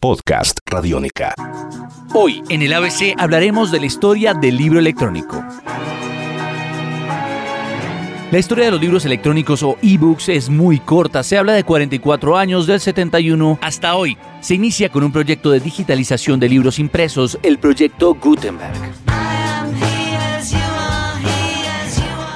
Podcast Radiónica. Hoy en el ABC hablaremos de la historia del libro electrónico. La historia de los libros electrónicos o ebooks es muy corta, se habla de 44 años del 71 hasta hoy. Se inicia con un proyecto de digitalización de libros impresos, el proyecto Gutenberg.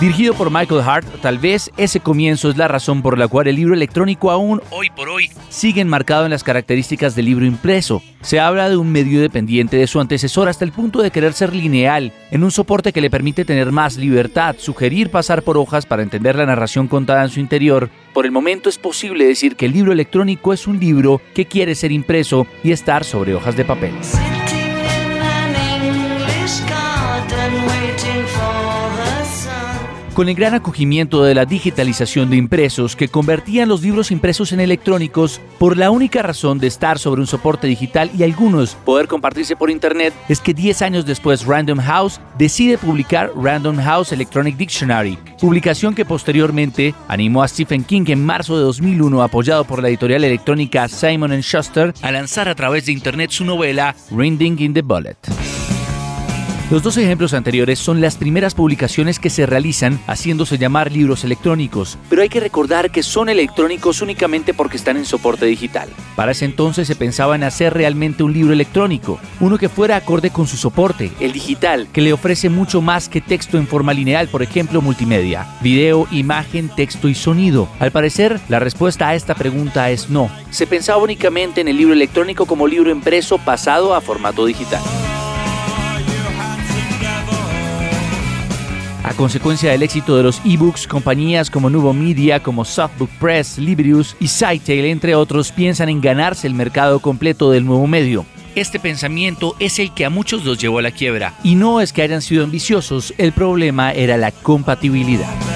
Dirigido por Michael Hart, tal vez ese comienzo es la razón por la cual el libro electrónico aún hoy por hoy sigue enmarcado en las características del libro impreso. Se habla de un medio dependiente de su antecesor hasta el punto de querer ser lineal, en un soporte que le permite tener más libertad, sugerir pasar por hojas para entender la narración contada en su interior. Por el momento es posible decir que el libro electrónico es un libro que quiere ser impreso y estar sobre hojas de papel. Con el gran acogimiento de la digitalización de impresos que convertían los libros impresos en electrónicos por la única razón de estar sobre un soporte digital y algunos poder compartirse por internet, es que 10 años después Random House decide publicar Random House Electronic Dictionary, publicación que posteriormente animó a Stephen King en marzo de 2001, apoyado por la editorial electrónica Simon Schuster, a lanzar a través de internet su novela Rinding in the Bullet. Los dos ejemplos anteriores son las primeras publicaciones que se realizan haciéndose llamar libros electrónicos, pero hay que recordar que son electrónicos únicamente porque están en soporte digital. Para ese entonces se pensaba en hacer realmente un libro electrónico, uno que fuera acorde con su soporte, el digital, que le ofrece mucho más que texto en forma lineal, por ejemplo multimedia, video, imagen, texto y sonido. Al parecer, la respuesta a esta pregunta es no. Se pensaba únicamente en el libro electrónico como libro impreso pasado a formato digital. A consecuencia del éxito de los ebooks, compañías como Nubo Media, como Softbook Press, Librius y Sightail, entre otros, piensan en ganarse el mercado completo del nuevo medio. Este pensamiento es el que a muchos los llevó a la quiebra. Y no es que hayan sido ambiciosos, el problema era la compatibilidad.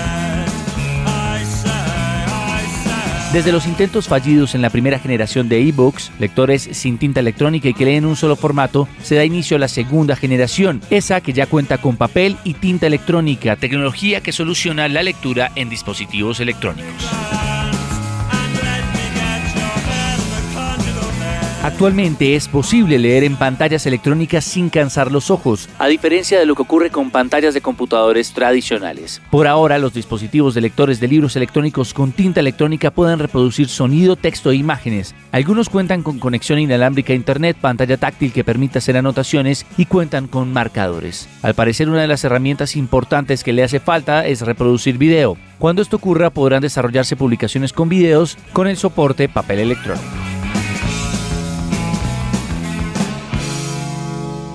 Desde los intentos fallidos en la primera generación de ebooks, lectores sin tinta electrónica y que leen un solo formato, se da inicio a la segunda generación, esa que ya cuenta con papel y tinta electrónica, tecnología que soluciona la lectura en dispositivos electrónicos. Actualmente es posible leer en pantallas electrónicas sin cansar los ojos, a diferencia de lo que ocurre con pantallas de computadores tradicionales. Por ahora, los dispositivos de lectores de libros electrónicos con tinta electrónica pueden reproducir sonido, texto e imágenes. Algunos cuentan con conexión inalámbrica a Internet, pantalla táctil que permite hacer anotaciones y cuentan con marcadores. Al parecer, una de las herramientas importantes que le hace falta es reproducir video. Cuando esto ocurra, podrán desarrollarse publicaciones con videos con el soporte papel electrónico.